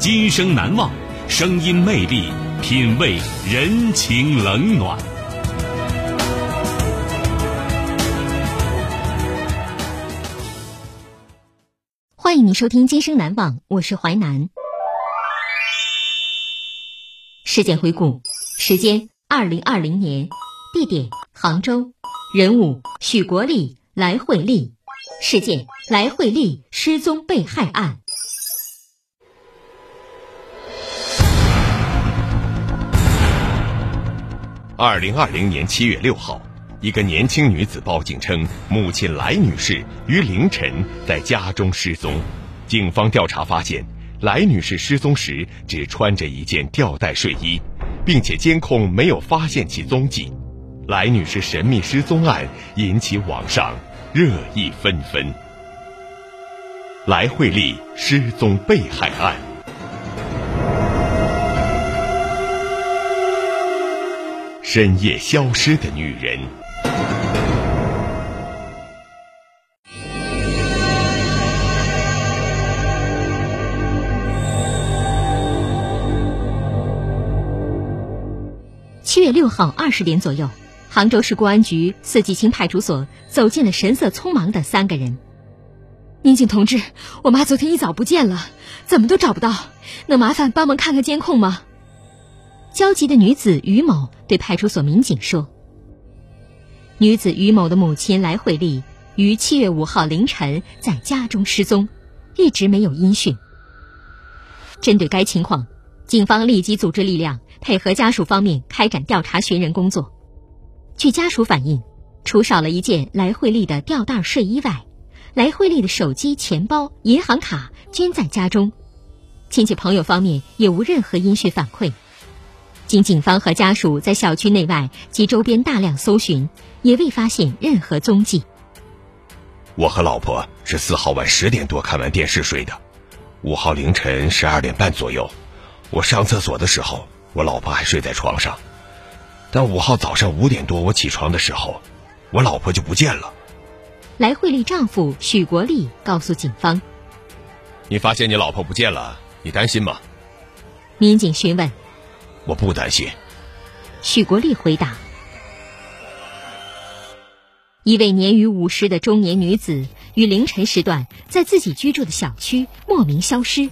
今生难忘，声音魅力，品味人情冷暖。欢迎您收听《今生难忘》，我是淮南。事件回顾：时间二零二零年，地点杭州，人物许国立、来惠丽，事件来惠丽失踪被害案。二零二零年七月六号。一个年轻女子报警称，母亲来女士于凌晨在家中失踪。警方调查发现，来女士失踪时只穿着一件吊带睡衣，并且监控没有发现其踪迹。来女士神秘失踪案引起网上热议纷纷。来惠丽失踪被害案，深夜消失的女人。七月六号二十点左右，杭州市公安局四季青派出所走进了神色匆忙的三个人。民警同志，我妈昨天一早不见了，怎么都找不到，能麻烦帮忙看看监控吗？焦急的女子于某对派出所民警说。女子于某的母亲来惠丽于七月五号凌晨在家中失踪，一直没有音讯。针对该情况，警方立即组织力量，配合家属方面开展调查寻人工作。据家属反映，除少了一件来惠丽的吊带睡衣外，来惠丽的手机、钱包、银行卡均在家中。亲戚朋友方面也无任何音讯反馈。经警方和家属在小区内外及周边大量搜寻，也未发现任何踪迹。我和老婆是四号晚十点多看完电视睡的，五号凌晨十二点半左右，我上厕所的时候，我老婆还睡在床上。但五号早上五点多我起床的时候，我老婆就不见了。来惠丽丈夫许国立告诉警方：“你发现你老婆不见了，你担心吗？”民警询问。我不担心，许国立回答。一位年逾五十的中年女子于凌晨时段在自己居住的小区莫名消失，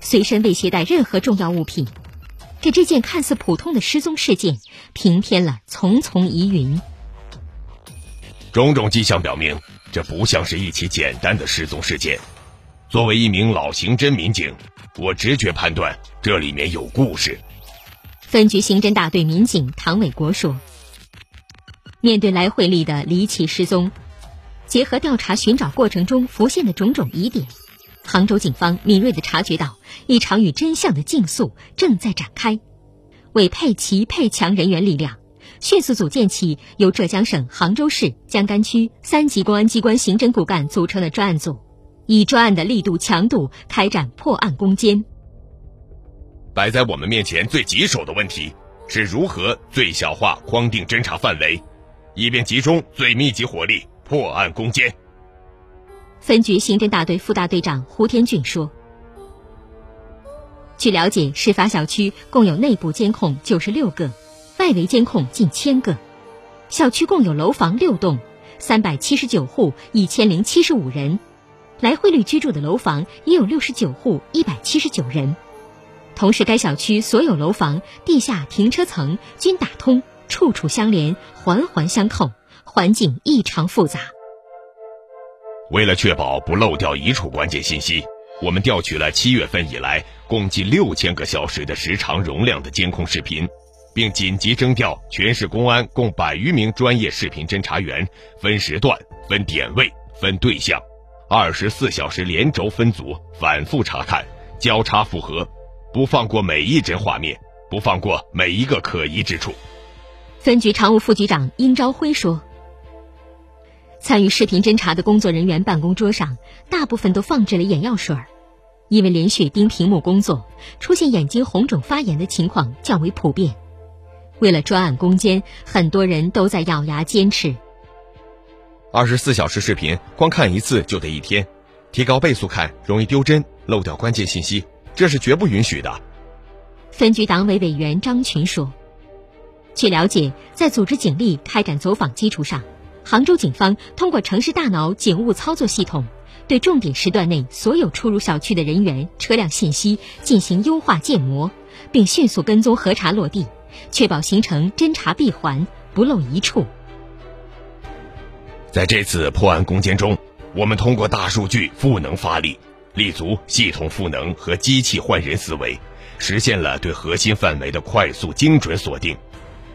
随身未携带任何重要物品，给这件看似普通的失踪事件平添了重重疑云。种种迹象表明，这不像是一起简单的失踪事件。作为一名老刑侦民警，我直觉判断这里面有故事。分局刑侦大队民警唐伟国说：“面对来惠丽的离奇失踪，结合调查寻找过程中浮现的种种疑点，杭州警方敏锐地察觉到一场与真相的竞速正在展开。为配齐配强人员力量，迅速组建起由浙江省杭州市江干区三级公安机关刑侦骨干组成的专案组，以专案的力度强度开展破案攻坚。”摆在我们面前最棘手的问题是如何最小化框定侦查范围，以便集中最密集火力破案攻坚。分局刑侦大队副大队长胡天俊说：“据了解，事发小区共有内部监控九十六个，外围监控近千个，小区共有楼房六栋，三百七十九户，一千零七十五人。来惠里居住的楼房也有六十九户一百七十九人，同时该小区所有楼房地下停车层均打通，处处相连，环环相扣，环境异常复杂。为了确保不漏掉一处关键信息，我们调取了七月份以来共计六千个小时的时长容量的监控视频，并紧急征调全市公安共百余名专业视频侦查员，分时段、分点位、分对象。二十四小时连轴分组反复查看，交叉复核，不放过每一帧画面，不放过每一个可疑之处。分局常务副局长殷朝辉说：“参与视频侦查的工作人员办公桌上，大部分都放置了眼药水儿，因为连续盯屏幕工作，出现眼睛红肿发炎的情况较为普遍。为了专案攻坚，很多人都在咬牙坚持。”二十四小时视频光看一次就得一天，提高倍速看容易丢帧，漏掉关键信息，这是绝不允许的。分局党委委员张群说：“据了解，在组织警力开展走访基础上，杭州警方通过城市大脑警务操作系统，对重点时段内所有出入小区的人员、车辆信息进行优化建模，并迅速跟踪核查落地，确保形成侦查闭环，不漏一处。”在这次破案攻坚中，我们通过大数据赋能发力，立足系统赋能和机器换人思维，实现了对核心范围的快速精准锁定，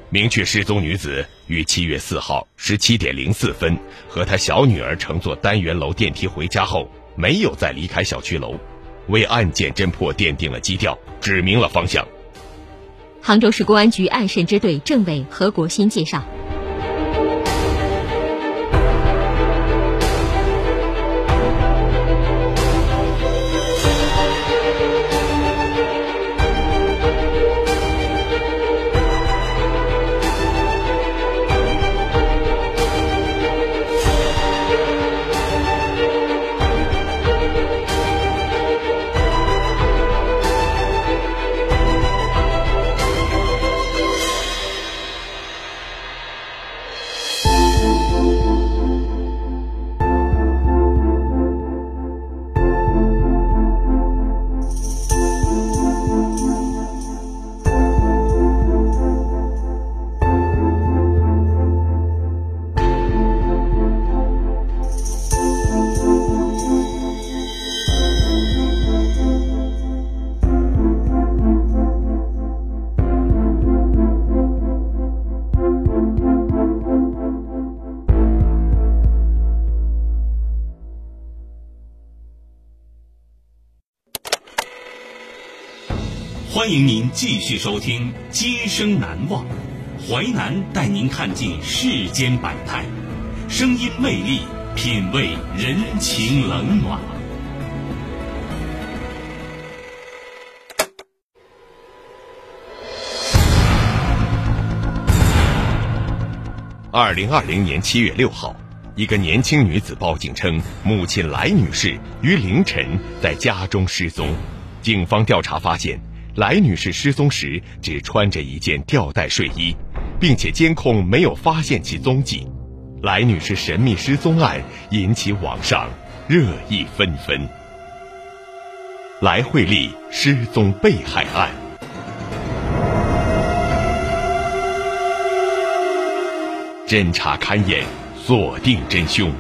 明确失踪女子于七月四号十七点零四分和她小女儿乘坐单元楼电梯回家后，没有再离开小区楼，为案件侦破奠定了基调，指明了方向。杭州市公安局案审支队政委何国新介绍。欢迎您继续收听《今生难忘》，淮南带您看尽世间百态，声音魅力，品味人情冷暖。二零二零年七月六号，一个年轻女子报警称，母亲来女士于凌晨在家中失踪。警方调查发现。来女士失踪时只穿着一件吊带睡衣，并且监控没有发现其踪迹。来女士神秘失踪案引起网上热议纷纷。来惠利失踪被害案，侦查勘验，锁定真凶。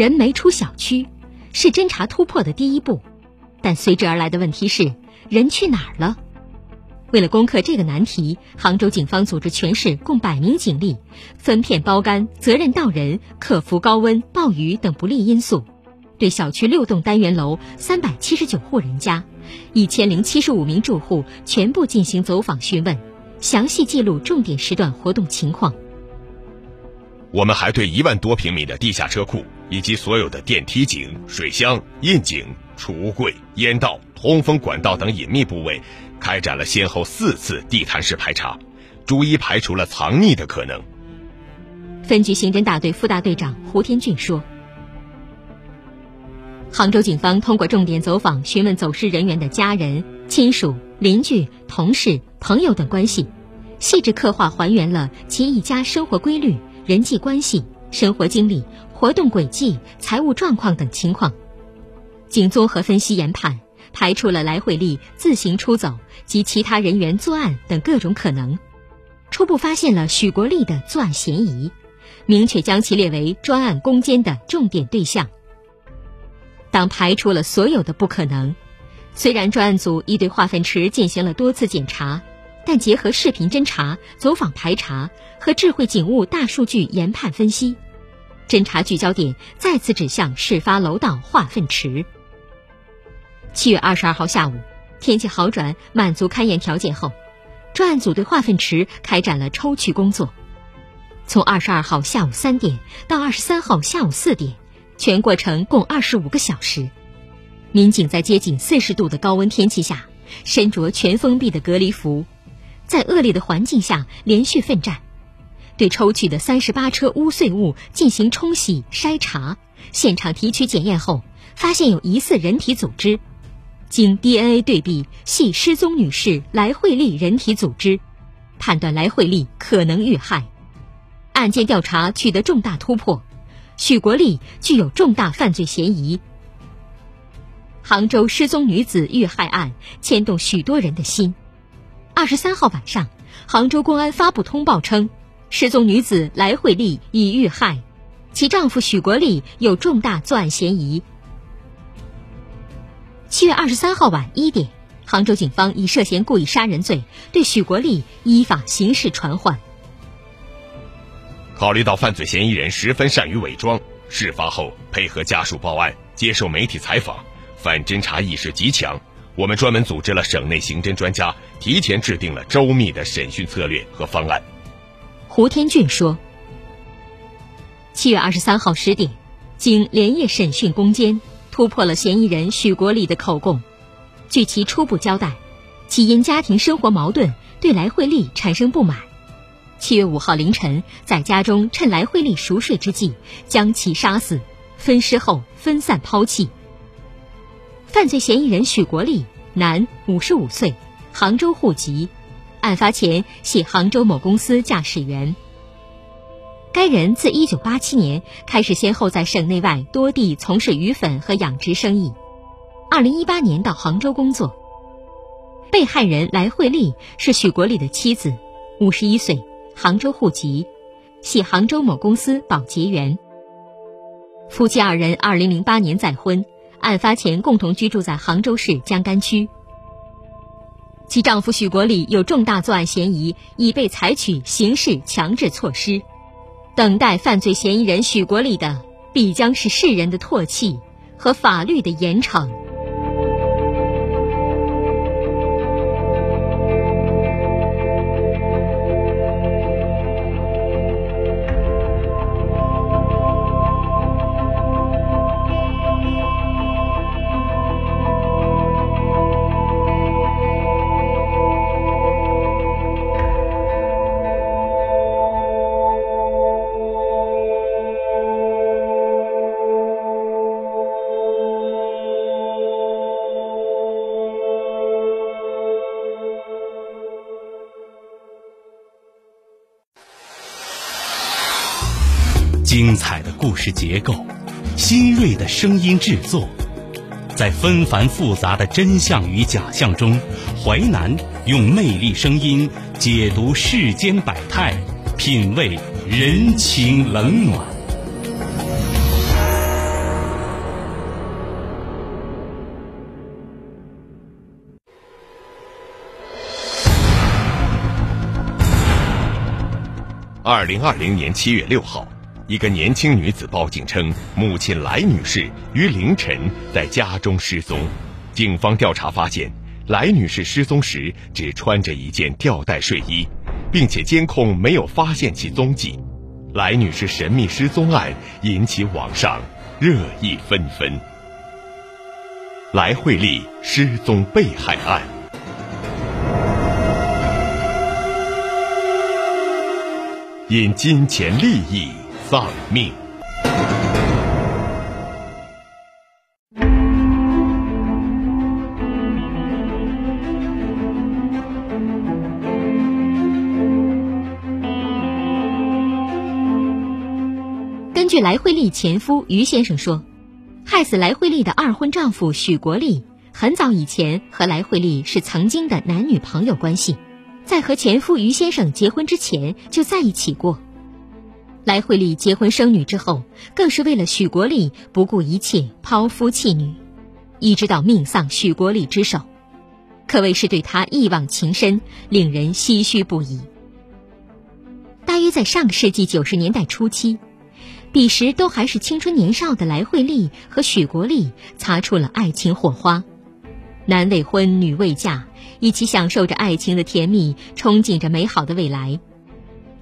人没出小区，是侦查突破的第一步，但随之而来的问题是人去哪儿了？为了攻克这个难题，杭州警方组织全市共百名警力，分片包干，责任到人，克服高温、暴雨等不利因素，对小区六栋单元楼三百七十九户人家、一千零七十五名住户全部进行走访询问，详细记录重点时段活动情况。我们还对一万多平米的地下车库。以及所有的电梯井、水箱、印井、储物柜、烟道、通风管道等隐秘部位，开展了先后四次地毯式排查，逐一排除了藏匿的可能。分局刑侦大队副大队长胡天俊说：“杭州警方通过重点走访询问走失人员的家人、亲属、邻居、同事、朋友等关系，细致刻画还原了其一家生活规律、人际关系、生活经历、活动轨迹、财务状况等情况。经综合分析研判，排除了来惠利自行出走及其他人员作案等各种可能。初步发现了许国立的作案嫌疑，明确将其列为专案攻坚的重点对象。当排除了所有的不可能，虽然专案组已对化粪池进行了多次检查，但结合视频侦查、走访排查和智慧警务大数据研判分析，侦查聚焦点再次指向事发楼道化粪池。七月二十二号下午，天气好转，满足勘验条件后。专案组对化粪池开展了抽取工作，从二十二号下午三点到二十三号下午四点，全过程共二十五个小时。民警在接近四十度的高温天气下，身着全封闭的隔离服，在恶劣的环境下连续奋战，对抽取的三十八车污秽物进行冲洗筛查，现场提取检验后，发现有疑似人体组织。经 DNA 对比，系失踪女士来惠丽人体组织，判断来惠丽可能遇害。案件调查取得重大突破，许国立具有重大犯罪嫌疑。杭州失踪女子遇害案牵动许多人的心。二十三号晚上，杭州公安发布通报称，失踪女子来惠丽已遇害，其丈夫许国立有重大作案嫌疑。七月二十三号晚一点，杭州警方以涉嫌故意杀人罪对许国立依法刑事传唤。考虑到犯罪嫌疑人十分善于伪装，事发后配合家属报案、接受媒体采访，反侦查意识极强。我们专门组织了省内刑侦专家，提前制定了周密的审讯策略和方案。胡天俊说：“七月二十三号十点，经连夜审讯攻坚。”突破了嫌疑人许国立的口供。据其初步交代，其因家庭生活矛盾，对来惠丽产生不满。七月五号凌晨，在家中趁来惠丽熟睡之际，将其杀死，分尸后分散抛弃。犯罪嫌疑人许国立，男，五十五岁，杭州户籍，案发前系杭州某公司驾驶员。该人自1987年开始，先后在省内外多地从事鱼粉和养殖生意。2018年到杭州工作。被害人来惠丽是许国立的妻子，51岁，杭州户籍，系杭州某公司保洁员。夫妻二人2008年再婚，案发前共同居住在杭州市江干区。其丈夫许国礼有重大作案嫌疑，已被采取刑事强制措施。等待犯罪嫌疑人许国礼的，必将是世人的唾弃和法律的严惩。故事结构，新锐的声音制作，在纷繁复杂的真相与假象中，淮南用魅力声音解读世间百态，品味人情冷暖。二零二零年七月六号。一个年轻女子报警称，母亲来女士于凌晨在家中失踪。警方调查发现，来女士失踪时只穿着一件吊带睡衣，并且监控没有发现其踪迹。来女士神秘失踪案引起网上热议纷纷。来惠丽失踪被害案，因金钱利益。丧命。根据来惠丽前夫于先生说，害死来惠丽的二婚丈夫许国立，很早以前和来惠丽是曾经的男女朋友关系，在和前夫于先生结婚之前就在一起过。来惠丽结婚生女之后，更是为了许国立不顾一切抛夫弃女，一直到命丧许国立之手，可谓是对他一往情深，令人唏嘘不已。大约在上个世纪九十年代初期，彼时都还是青春年少的来惠丽和许国立擦出了爱情火花，男未婚女未嫁，一起享受着爱情的甜蜜，憧憬着美好的未来。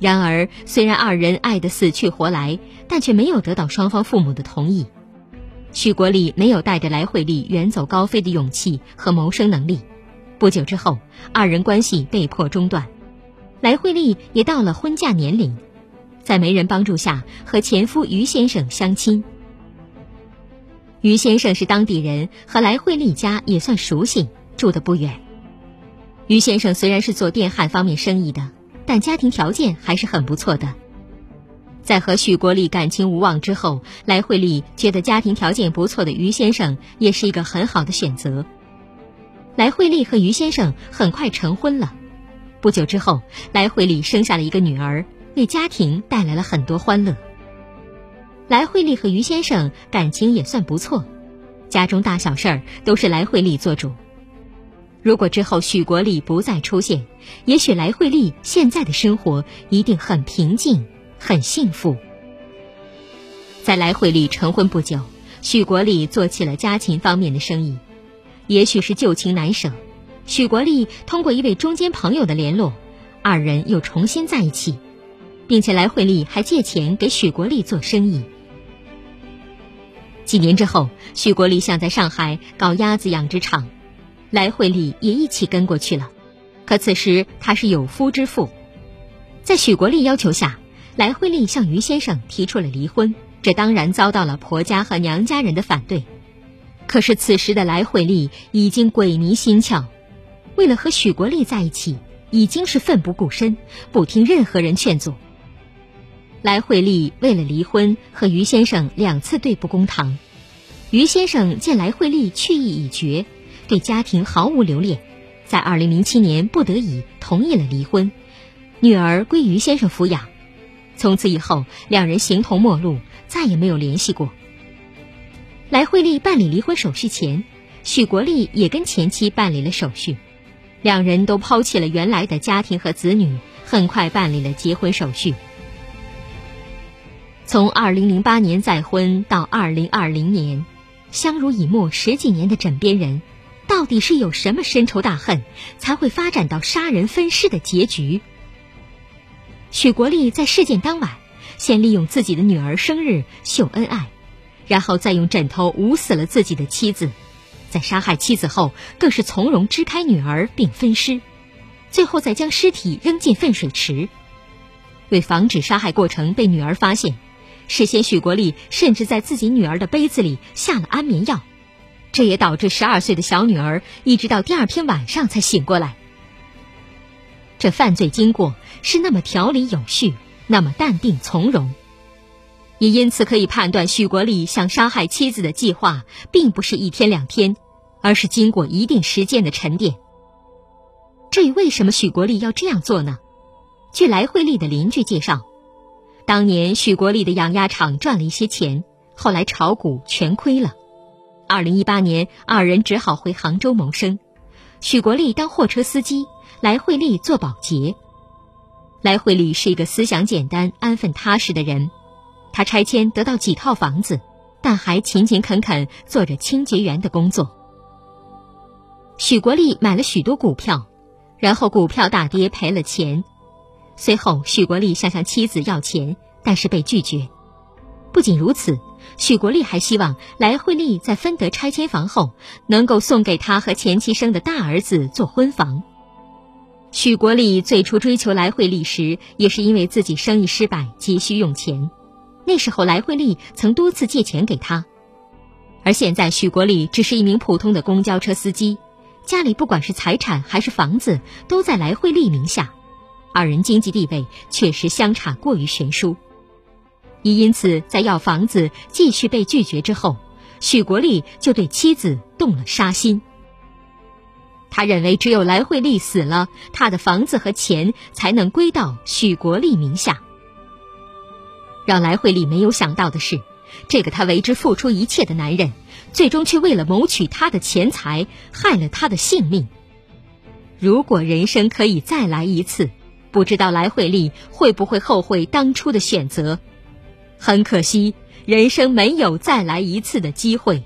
然而，虽然二人爱得死去活来，但却没有得到双方父母的同意。许国立没有带着来惠丽远走高飞的勇气和谋生能力。不久之后，二人关系被迫中断。来惠丽也到了婚嫁年龄，在媒人帮助下和前夫于先生相亲。于先生是当地人，和来惠丽家也算熟悉，住得不远。于先生虽然是做电焊方面生意的。但家庭条件还是很不错的。在和许国立感情无望之后，来惠丽觉得家庭条件不错的于先生也是一个很好的选择。来惠丽和于先生很快成婚了。不久之后，来惠丽生下了一个女儿，为家庭带来了很多欢乐。来惠丽和于先生感情也算不错，家中大小事儿都是来惠丽做主。如果之后许国立不再出现，也许来惠丽现在的生活一定很平静、很幸福。在来惠丽成婚不久，许国立做起了家禽方面的生意。也许是旧情难舍，许国立通过一位中间朋友的联络，二人又重新在一起，并且来惠丽还借钱给许国立做生意。几年之后，许国立想在上海搞鸭子养殖场。来惠丽也一起跟过去了，可此时他是有夫之妇，在许国立要求下，来惠丽向于先生提出了离婚，这当然遭到了婆家和娘家人的反对。可是此时的来惠丽已经鬼迷心窍，为了和许国立在一起，已经是奋不顾身，不听任何人劝阻。来惠丽为了离婚和于先生两次对簿公堂，于先生见来惠丽去意已决。对家庭毫无留恋，在二零零七年不得已同意了离婚，女儿归于先生抚养。从此以后，两人形同陌路，再也没有联系过。来惠丽办理离婚手续前，许国立也跟前妻办理了手续，两人都抛弃了原来的家庭和子女，很快办理了结婚手续。从二零零八年再婚到二零二零年，相濡以沫十几年的枕边人。到底是有什么深仇大恨，才会发展到杀人分尸的结局？许国立在事件当晚，先利用自己的女儿生日秀恩爱，然后再用枕头捂死了自己的妻子，在杀害妻子后，更是从容支开女儿并分尸，最后再将尸体扔进粪水池。为防止杀害过程被女儿发现，事先许国立甚至在自己女儿的杯子里下了安眠药。这也导致十二岁的小女儿一直到第二天晚上才醒过来。这犯罪经过是那么条理有序，那么淡定从容，也因此可以判断许国立想杀害妻子的计划并不是一天两天，而是经过一定时间的沉淀。至于为什么许国立要这样做呢？据来惠丽的邻居介绍，当年许国立的养鸭场赚了一些钱，后来炒股全亏了。二零一八年，二人只好回杭州谋生。许国立当货车司机，来惠丽做保洁。来惠丽是一个思想简单、安分踏实的人。他拆迁得到几套房子，但还勤勤恳恳做着清洁员的工作。许国立买了许多股票，然后股票大跌赔了钱。随后，许国立想向妻子要钱，但是被拒绝。不仅如此。许国立还希望来惠丽在分得拆迁房后，能够送给他和前妻生的大儿子做婚房。许国立最初追求来惠丽时，也是因为自己生意失败，急需用钱。那时候来惠丽曾多次借钱给他，而现在许国立只是一名普通的公交车司机，家里不管是财产还是房子都在来惠丽名下，二人经济地位确实相差过于悬殊。因此在要房子继续被拒绝之后，许国立就对妻子动了杀心。他认为只有来惠丽死了，他的房子和钱才能归到许国立名下。让来惠丽没有想到的是，这个他为之付出一切的男人，最终却为了谋取他的钱财，害了他的性命。如果人生可以再来一次，不知道来惠丽会不会后悔当初的选择。很可惜，人生没有再来一次的机会。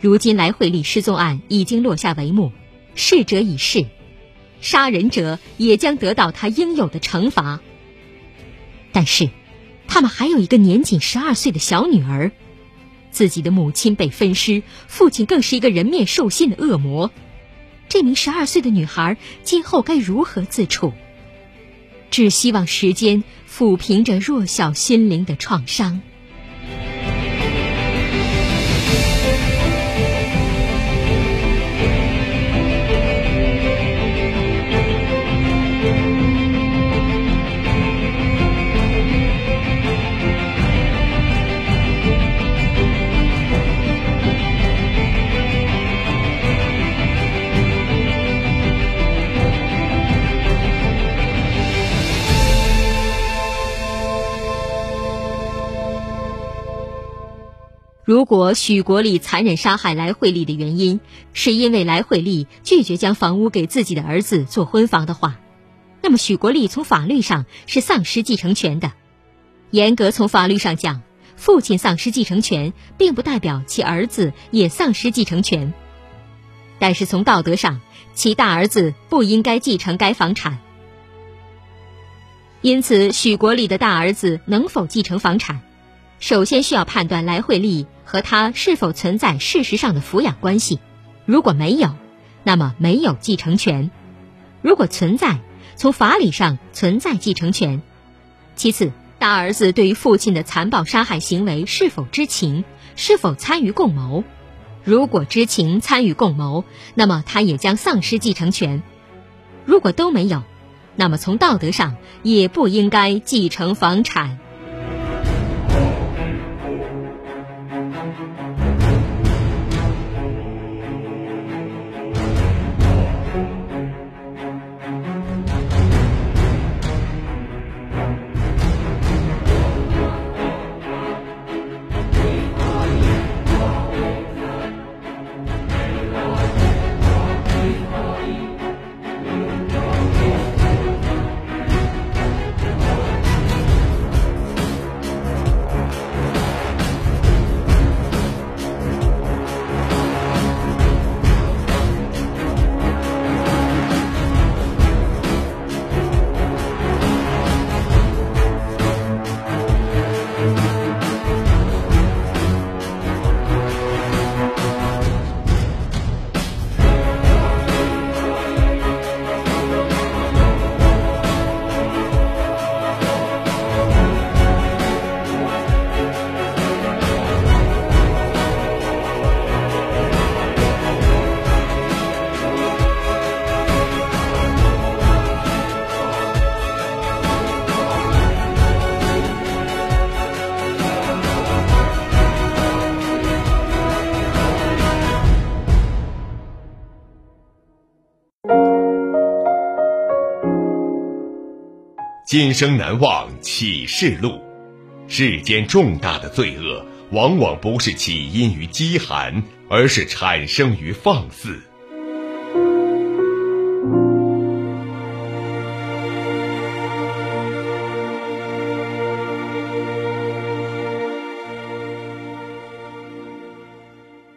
如今来惠丽失踪案已经落下帷幕，逝者已逝，杀人者也将得到他应有的惩罚。但是，他们还有一个年仅十二岁的小女儿，自己的母亲被分尸，父亲更是一个人面兽心的恶魔。这名十二岁的女孩今后该如何自处？只希望时间抚平着弱小心灵的创伤。如果许国立残忍杀害来惠丽的原因，是因为来惠丽拒绝将房屋给自己的儿子做婚房的话，那么许国立从法律上是丧失继承权的。严格从法律上讲，父亲丧失继承权，并不代表其儿子也丧失继承权。但是从道德上，其大儿子不应该继承该房产。因此，许国立的大儿子能否继承房产，首先需要判断来惠丽。和他是否存在事实上的抚养关系？如果没有，那么没有继承权；如果存在，从法理上存在继承权。其次，大儿子对于父亲的残暴杀害行为是否知情，是否参与共谋？如果知情、参与共谋，那么他也将丧失继承权；如果都没有，那么从道德上也不应该继承房产。今生难忘启示录，世间重大的罪恶，往往不是起因于饥寒，而是产生于放肆。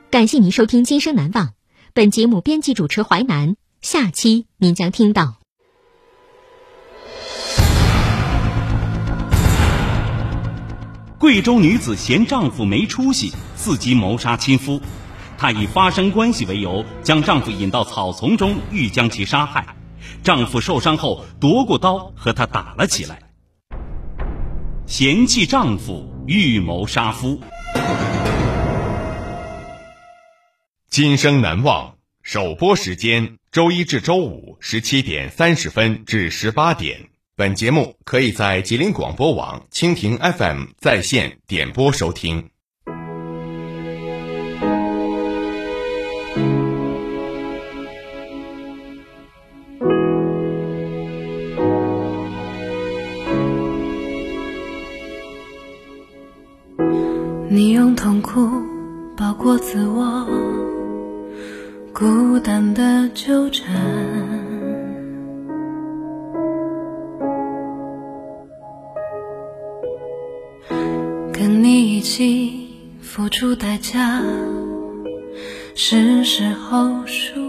感谢您收听《今生难忘》，本节目编辑主持淮南，下期您将听到。贵州女子嫌丈夫没出息，伺机谋杀亲夫。她以发生关系为由，将丈夫引到草丛中，欲将其杀害。丈夫受伤后，夺过刀和她打了起来。嫌弃丈夫预谋杀夫。今生难忘首播时间：周一至周五十七点三十分至十八点。本节目可以在吉林广播网蜻蜓 fm 在线点播收听。你用痛苦包裹自我孤单的纠缠。起付出代价，是时候输。